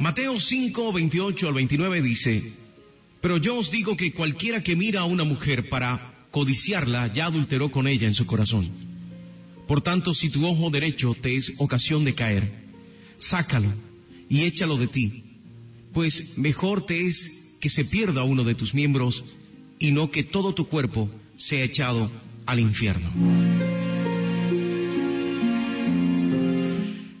Mateo 5, 28 al 29 dice, pero yo os digo que cualquiera que mira a una mujer para codiciarla ya adulteró con ella en su corazón. Por tanto, si tu ojo derecho te es ocasión de caer, sácalo y échalo de ti, pues mejor te es que se pierda uno de tus miembros y no que todo tu cuerpo sea echado al infierno.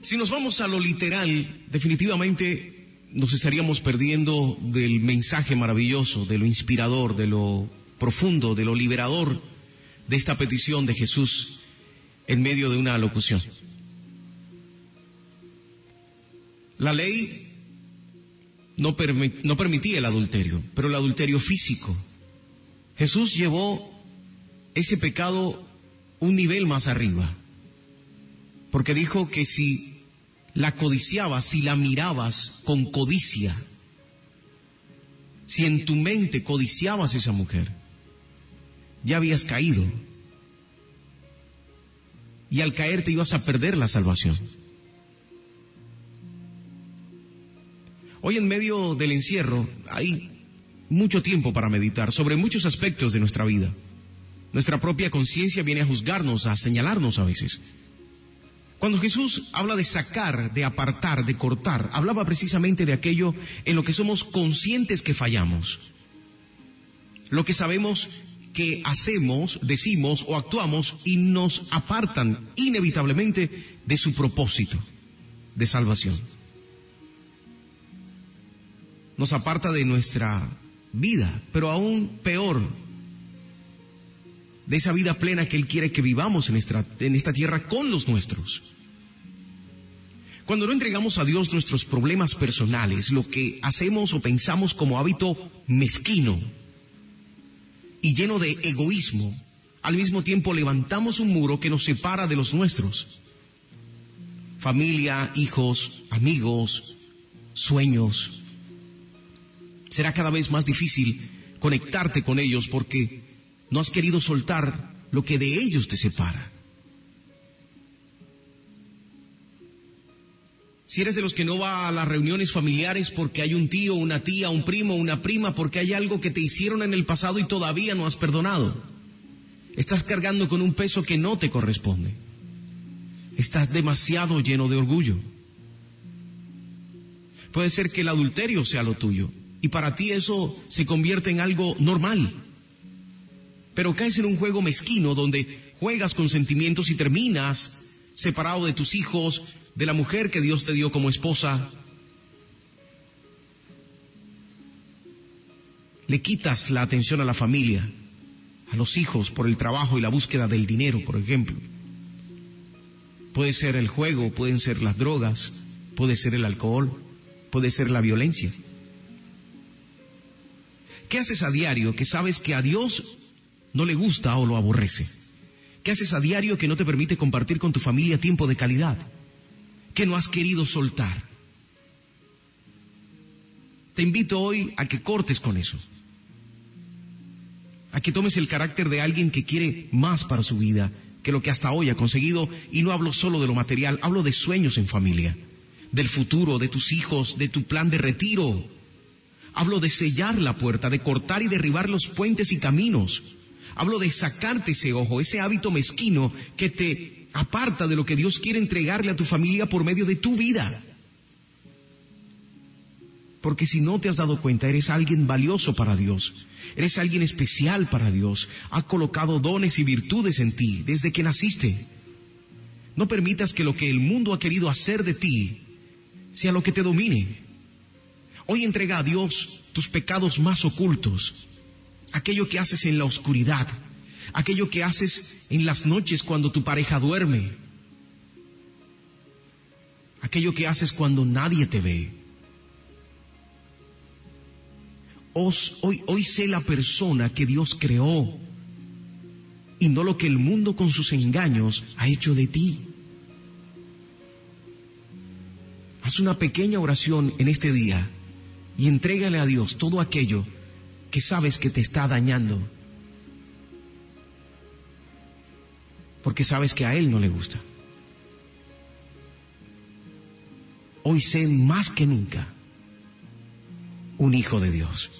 Si nos vamos a lo literal, definitivamente nos estaríamos perdiendo del mensaje maravilloso, de lo inspirador, de lo profundo, de lo liberador de esta petición de Jesús en medio de una locución. La ley no, no, permitía el adulterio, pero el adulterio físico. Jesús llevó ese pecado un nivel más arriba, porque dijo que si la codiciabas, si la mirabas con codicia, si en tu mente codiciabas a esa mujer, ya habías caído. Y al caer te ibas a perder la salvación. Hoy en medio del encierro hay mucho tiempo para meditar sobre muchos aspectos de nuestra vida. Nuestra propia conciencia viene a juzgarnos, a señalarnos a veces. Cuando Jesús habla de sacar, de apartar, de cortar, hablaba precisamente de aquello en lo que somos conscientes que fallamos. Lo que sabemos que hacemos, decimos o actuamos y nos apartan inevitablemente de su propósito de salvación. Nos aparta de nuestra vida, pero aún peor, de esa vida plena que Él quiere que vivamos en esta, en esta tierra con los nuestros. Cuando no entregamos a Dios nuestros problemas personales, lo que hacemos o pensamos como hábito mezquino y lleno de egoísmo, al mismo tiempo levantamos un muro que nos separa de los nuestros. Familia, hijos, amigos, sueños. Será cada vez más difícil conectarte con ellos porque no has querido soltar lo que de ellos te separa. Si eres de los que no va a las reuniones familiares porque hay un tío, una tía, un primo, una prima, porque hay algo que te hicieron en el pasado y todavía no has perdonado. Estás cargando con un peso que no te corresponde. Estás demasiado lleno de orgullo. Puede ser que el adulterio sea lo tuyo y para ti eso se convierte en algo normal pero caes en un juego mezquino donde juegas con sentimientos y terminas separado de tus hijos, de la mujer que Dios te dio como esposa. Le quitas la atención a la familia, a los hijos por el trabajo y la búsqueda del dinero, por ejemplo. Puede ser el juego, pueden ser las drogas, puede ser el alcohol, puede ser la violencia. ¿Qué haces a diario que sabes que a Dios no le gusta o lo aborrece? ¿Qué haces a diario que no te permite compartir con tu familia tiempo de calidad? ¿Qué no has querido soltar? Te invito hoy a que cortes con eso. A que tomes el carácter de alguien que quiere más para su vida que lo que hasta hoy ha conseguido. Y no hablo solo de lo material, hablo de sueños en familia, del futuro, de tus hijos, de tu plan de retiro. Hablo de sellar la puerta, de cortar y derribar los puentes y caminos Hablo de sacarte ese ojo, ese hábito mezquino que te aparta de lo que Dios quiere entregarle a tu familia por medio de tu vida. Porque si no te has dado cuenta, eres alguien valioso para Dios, eres alguien especial para Dios, ha colocado dones y virtudes en ti desde que naciste. No permitas que lo que el mundo ha querido hacer de ti sea lo que te domine. Hoy entrega a Dios tus pecados más ocultos, aquello que haces en la oscuridad, aquello que haces en las noches cuando tu pareja duerme, aquello que haces cuando nadie te ve. Hoy, hoy sé la persona que Dios creó y no lo que el mundo con sus engaños ha hecho de ti. Haz una pequeña oración en este día y entrégale a Dios todo aquello que sabes que te está dañando. Porque sabes que a Él no le gusta. Hoy sé más que nunca un hijo de Dios.